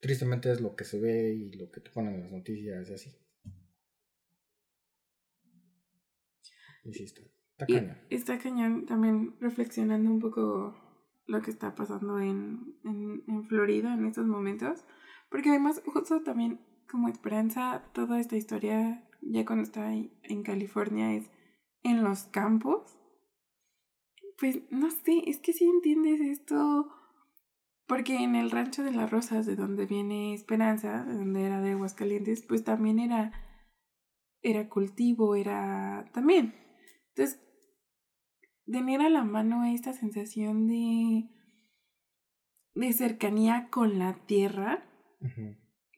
tristemente es lo que se ve y lo que te ponen en las noticias y así. Y sí, está, está cañón. está cañón también reflexionando un poco lo que está pasando en, en, en Florida en estos momentos. Porque además, justo también como esperanza, toda esta historia, ya cuando está en California, es en los campos. Pues no sé, es que si entiendes esto. Porque en el rancho de las rosas, de donde viene Esperanza, de donde era de Aguascalientes, pues también era. Era cultivo, era. también. Entonces, tener a la mano esta sensación de. de cercanía con la tierra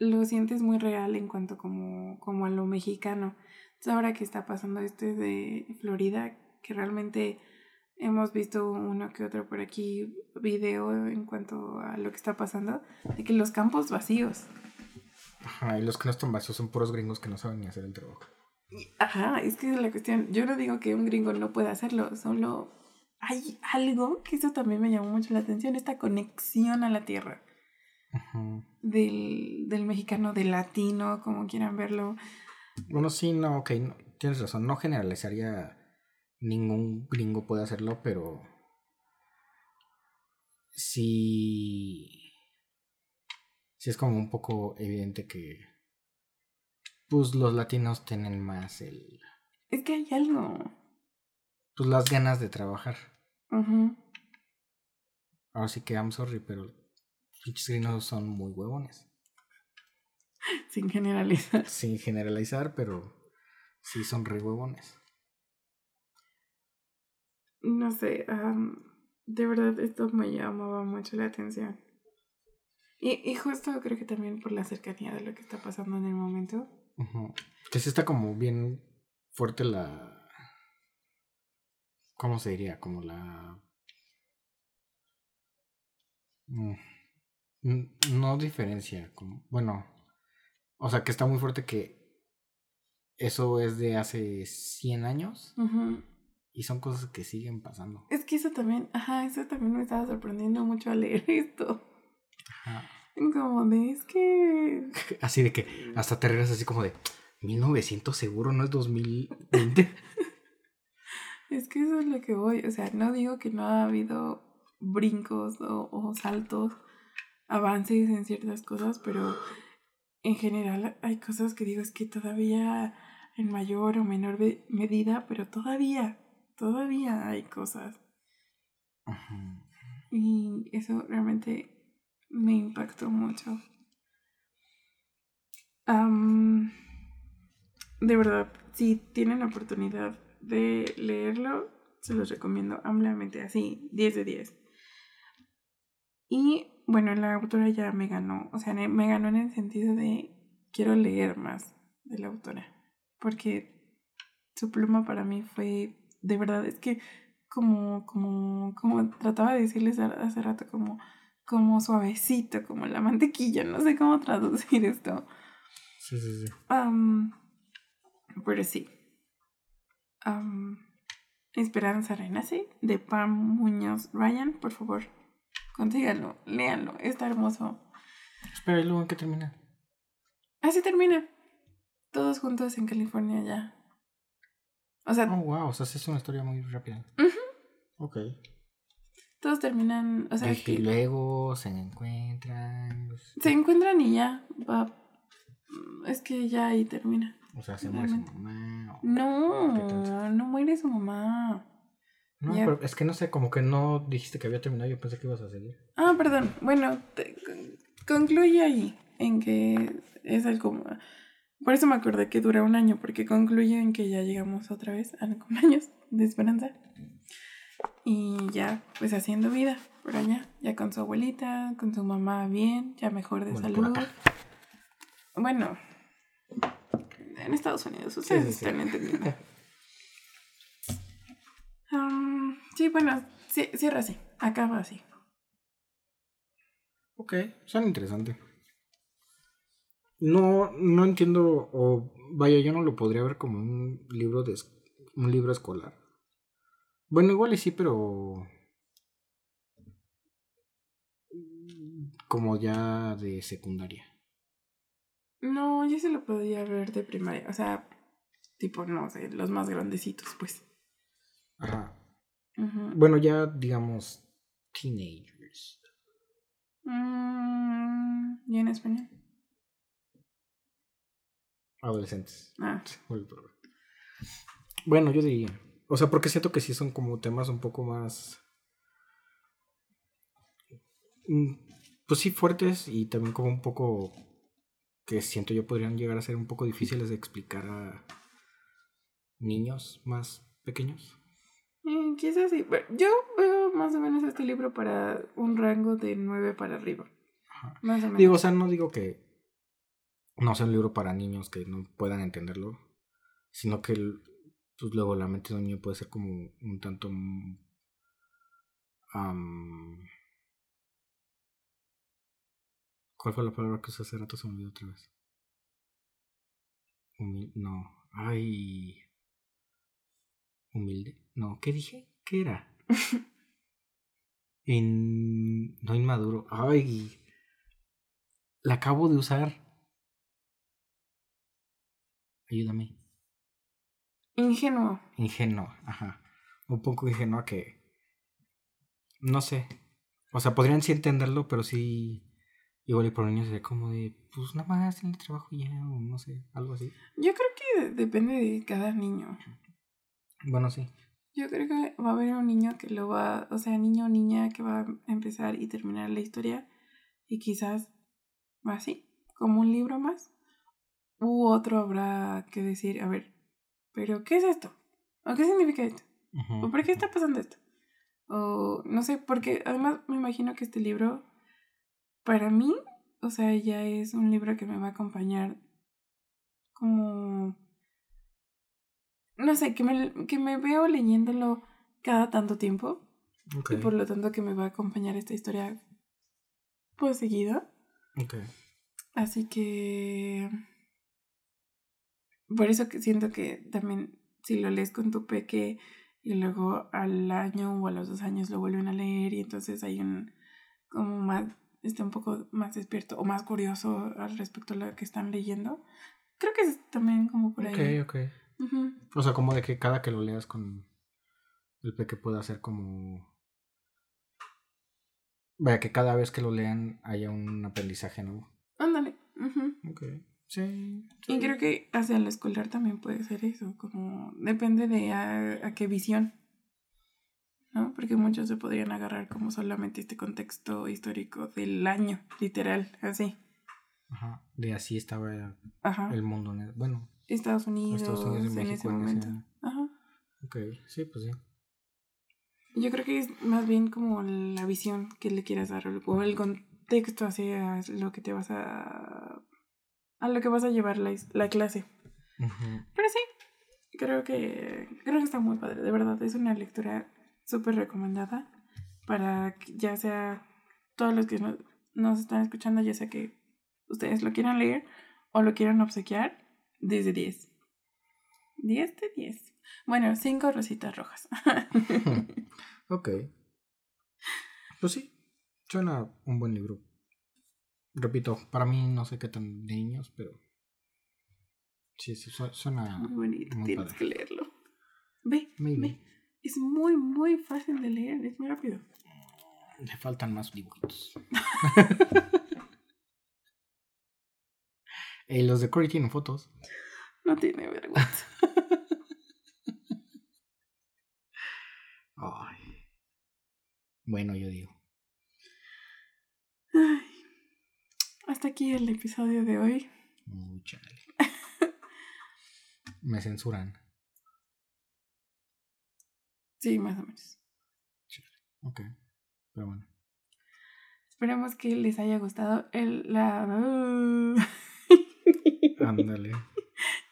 lo sientes muy real en cuanto como, como a lo mexicano. Entonces ahora que está pasando este de Florida, que realmente hemos visto uno que otro por aquí video en cuanto a lo que está pasando, de que los campos vacíos. Ajá, y los que no están vacíos son puros gringos que no saben ni hacer el trabajo. Ajá, es que es la cuestión. Yo no digo que un gringo no pueda hacerlo, solo hay algo que eso también me llamó mucho la atención, esta conexión a la tierra del, del mexicano, del latino, como quieran verlo. Bueno, sí, no, ok, tienes razón, no generalizaría ningún gringo puede hacerlo, pero sí, sí es como un poco evidente que pues los latinos tienen más el... Es que hay algo. Pues las ganas de trabajar. Ahora sí que I'm sorry, pero pinches gringos son muy huevones. Sin generalizar. Sin generalizar, pero sí son re huevones. No sé, de verdad esto me llamaba mucho la atención. Y, y justo creo que también por la cercanía de lo que está pasando en el momento. Que sí está como bien fuerte la... ¿Cómo se diría? Como la... Mm, no diferencia, como, bueno, o sea que está muy fuerte que eso es de hace 100 años y son cosas que siguen pasando. Es que eso también, ajá, eso también me estaba sorprendiendo mucho al leer esto. Ajá. Como de, es que... Así de que hasta te regresas así como de, 1900 seguro, no es 2020. es que eso es lo que voy, o sea, no digo que no ha habido brincos o, o saltos avances en ciertas cosas, pero en general hay cosas que digo es que todavía en mayor o menor medida, pero todavía, todavía hay cosas. Y eso realmente me impactó mucho. de verdad, si tienen la oportunidad de leerlo, se los recomiendo ampliamente, así, 10 de 10. Y bueno, la autora ya me ganó, o sea, me ganó en el sentido de quiero leer más de la autora, porque su pluma para mí fue, de verdad, es que como, como, como trataba de decirles hace rato, como, como suavecito, como la mantequilla, no sé cómo traducir esto. Sí, sí, sí. pero sí. Esperanza Renace, de Pam Muñoz Ryan, por favor, Consíganlo, léanlo, está hermoso. Espera, ¿y luego en qué termina? Así termina. Todos juntos en California ya. O sea. Oh, wow, o sea, es una historia muy rápida. Ok. Todos terminan. O sea, y luego se encuentran. Se encuentran y ya. Va. Es que ya ahí termina. O sea, se muere su mamá. No, no muere su mamá. No, pero es que no sé, como que no dijiste que había terminado, yo pensé que ibas a seguir. Ah, perdón. Bueno, concluye ahí, en que es algo... Por eso me acordé que dura un año, porque concluye en que ya llegamos otra vez a los años de esperanza. Y ya, pues haciendo vida por allá, ya con su abuelita, con su mamá bien, ya mejor de salud. Bueno, en Estados Unidos, ustedes están entendiendo. Sí, bueno, cierra así, acaba así. Ok, son interesante. No, no entiendo, o vaya, yo no lo podría ver como un libro de un libro escolar. Bueno, igual y sí, pero como ya de secundaria. No, yo se lo podía ver de primaria. O sea, tipo, no sé, los más grandecitos, pues. Ajá. Bueno, ya digamos teenagers. Mm, ¿Y en español? Adolescentes. Ah. Bueno, yo diría. O sea, porque siento que sí son como temas un poco más. Mm, pues sí, fuertes y también como un poco. que siento yo podrían llegar a ser un poco difíciles de explicar a niños más pequeños. Eh, quizás sí. Yo veo más o menos este libro para un rango de 9 para arriba. Más o menos. Digo, o sea, no digo que no sea un libro para niños que no puedan entenderlo, sino que pues luego la mente de un niño puede ser como un tanto... ¿Cuál fue la palabra que usé hace rato? Se me olvidó otra vez. no. Ay. Humilde. No, ¿qué dije? ¿Qué era? en... No inmaduro. Ay. La acabo de usar. Ayúdame. Ingenuo. Ingenuo, ajá. Un poco ingenuo que. No sé. O sea, podrían sí entenderlo, pero sí. Igual y por niños sería como de. Pues nada más en el trabajo ya, o no sé, algo así. Yo creo que depende de cada niño. Bueno, sí. Yo creo que va a haber un niño que lo va, o sea, niño o niña que va a empezar y terminar la historia y quizás va así, como un libro más. U otro habrá que decir, a ver, pero ¿qué es esto? ¿O qué significa esto? ¿O por qué está pasando esto? O no sé, porque además me imagino que este libro, para mí, o sea, ya es un libro que me va a acompañar como no sé, que me, que me veo leyéndolo cada tanto tiempo. Y por lo tanto que me va a acompañar esta historia pues seguida. Okay. Así que... Por eso que siento que también si lo lees con tu peque y luego al año o a los dos años lo vuelven a leer y entonces hay un como más está un poco más despierto o más curioso al respecto a lo que están leyendo. Creo que es también como por ahí. O sea, como de que cada que lo leas con el peque pueda ser como... Vaya, que cada vez que lo lean haya un aprendizaje nuevo. Ándale. Ok. Sí, Y creo que hacia el escolar también puede ser eso, como depende de a, qué visión, ¿no? Porque muchos se podrían agarrar como solamente este contexto histórico del año, literal, así. Ajá, de así estaba el mundo. Bueno, Estados Unidos, en ese momento. Ajá. Ok, sí, pues sí. Yo creo que es más bien como la visión que le quieras dar o el contexto hacia lo que te vas a. a lo que vas a llevar la, la clase. Pero sí, creo que. creo que está muy padre, de verdad. Es una lectura súper recomendada para ya sea todos los que nos están escuchando, ya sea que ustedes lo quieran leer o lo quieran obsequiar 10 de 10. 10 de 10. Bueno, 5 rositas rojas. ok. Pues sí, suena un buen libro. Repito, para mí no sé qué tan de niños, pero sí, sí suena muy bonito. Tienes que leerlo. Ve, ve. Es muy, muy fácil de leer, es muy rápido. Le faltan más dibujitos. Y los de Cory tienen fotos. No tiene vergüenza. Ay. Bueno, yo digo. Ay. Hasta aquí el episodio de hoy. Mucha. Me censuran. Sí, más o menos. Ok. Pero bueno. Esperemos que les haya gustado el la Ándale.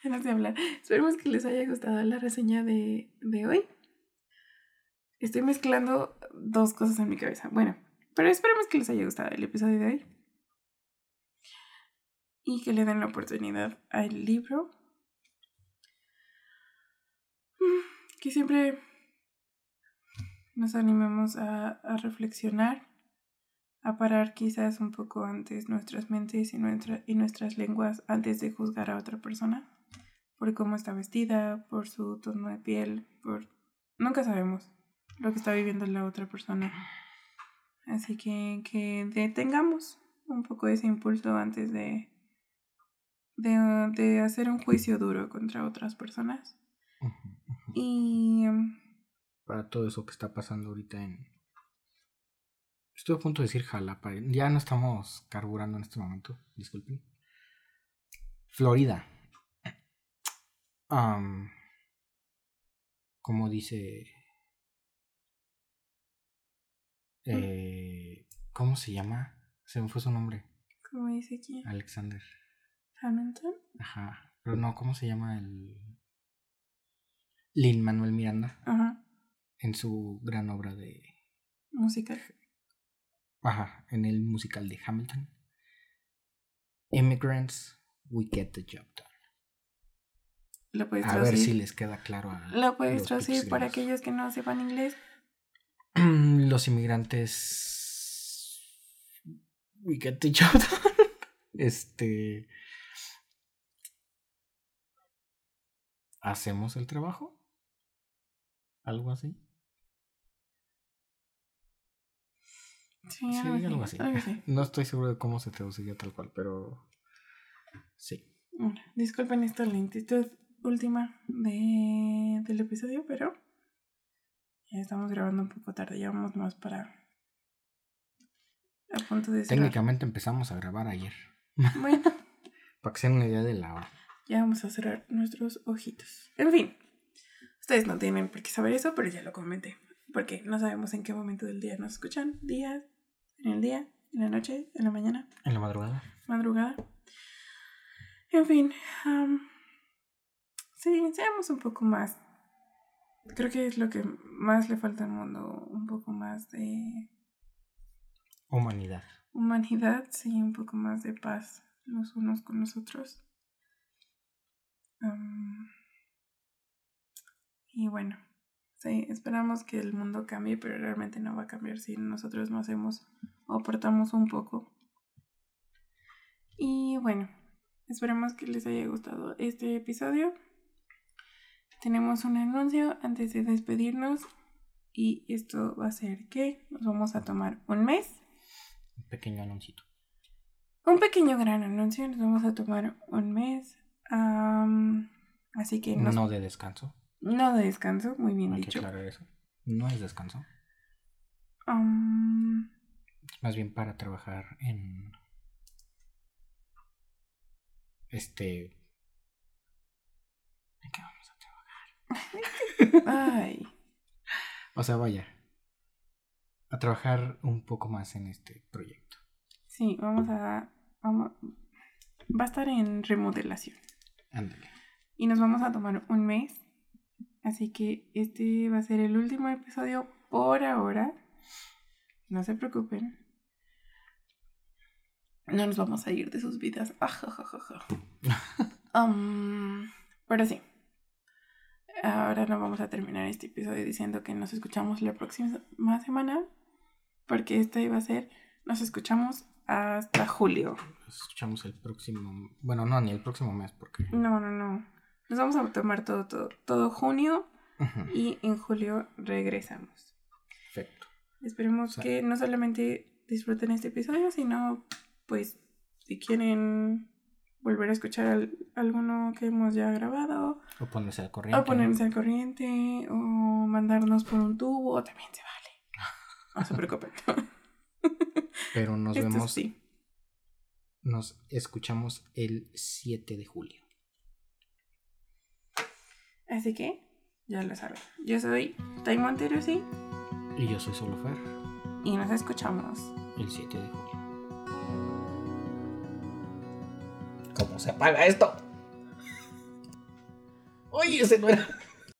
ya no sé hablar. Esperemos que les haya gustado la reseña de, de hoy. Estoy mezclando dos cosas en mi cabeza. Bueno, pero esperemos que les haya gustado el episodio de hoy. Y que le den la oportunidad al libro. Mm, que siempre nos animemos a, a reflexionar, a parar quizás un poco antes nuestras mentes y, nuestra, y nuestras lenguas antes de juzgar a otra persona por cómo está vestida, por su tono de piel, por... Nunca sabemos lo que está viviendo la otra persona. Así que, que detengamos un poco ese impulso antes de, de, de hacer un juicio duro contra otras personas. Y... Para todo eso que está pasando ahorita en... Estoy a punto de decir Jalapa. Ya no estamos carburando en este momento. Disculpen. Florida. como dice Eh, ¿Cómo se llama? Se me fue su nombre. ¿Cómo dice quién? Alexander. Hamilton. Ajá. Pero no, ¿cómo se llama el. Lin Manuel Miranda. Ajá. En su gran obra de. Musical. Ajá, en el musical de Hamilton. Immigrants, we get the job done. ¿Lo puedes a ver si les queda claro. A ¿Lo puedes traducir para aquellos que no sepan inglés? los inmigrantes. We get the job Este. ¿Hacemos el trabajo? ¿Algo así? Sí, algo, así. No estoy seguro de cómo se traduciría tal cual, pero. Sí. disculpen esta lentitud última de, del episodio, pero ya estamos grabando un poco tarde, ya vamos más para. A punto de Técnicamente empezamos a grabar ayer. Bueno. para que se una idea de la hora. Ya vamos a cerrar nuestros ojitos. En fin. Ustedes no tienen por qué saber eso, pero ya lo comenté. Porque no sabemos en qué momento del día nos escuchan. Día, en el día, en la noche, en la mañana. En la madrugada. Madrugada. En fin. sí, seamos un poco más creo que es lo que más le falta al mundo, un poco más de... Humanidad. Humanidad, sí, un poco más de paz los unos con los otros. y bueno, sí, esperamos que el mundo cambie, pero realmente no va a cambiar si nosotros no hacemos o aportamos un poco. Y bueno, esperemos que les haya gustado este episodio tenemos un anuncio antes de despedirnos y esto va a ser que nos vamos a tomar un mes. Un pequeño anuncio. Un pequeño gran anuncio, nos vamos a tomar un mes. así que... No de descanso. No de descanso, muy bien Hay dicho. Que aclarar eso. No es descanso. Más bien para trabajar en... Este... ¿En qué vamos a Ay. O sea, vaya. A trabajar un poco más en este proyecto. Sí, vamos a. Vamos, va a estar en remodelación. Ándale. Y nos vamos a tomar un mes. Así que este va a ser el último episodio por ahora. No se preocupen. No nos vamos a ir de sus vidas. um, pero sí, ahora no vamos a terminar este episodio diciendo que nos escuchamos la próxima semana, porque este iba a ser, nos escuchamos hasta julio. Nos escuchamos el próximo, bueno, no, ni el próximo mes, porque... No, no, no. Nos vamos a tomar todo, todo, todo junio y en julio regresamos. Perfecto. Esperemos que no solamente disfruten este episodio, sino pues si quieren volver a escuchar alguno que hemos ya grabado. O ponerse al corriente. O ponerse al corriente, o mandarnos por un tubo, también se vale. No se preocupen. Pero nos vemos. Sí. Nos escuchamos el 7 de julio. Así que, ya lo saben. Yo soy Tai Montero, sí. Y yo soy Solofer. Y nos escuchamos el 7 de julio. ¿Cómo se apaga esto? Oye, ese no era.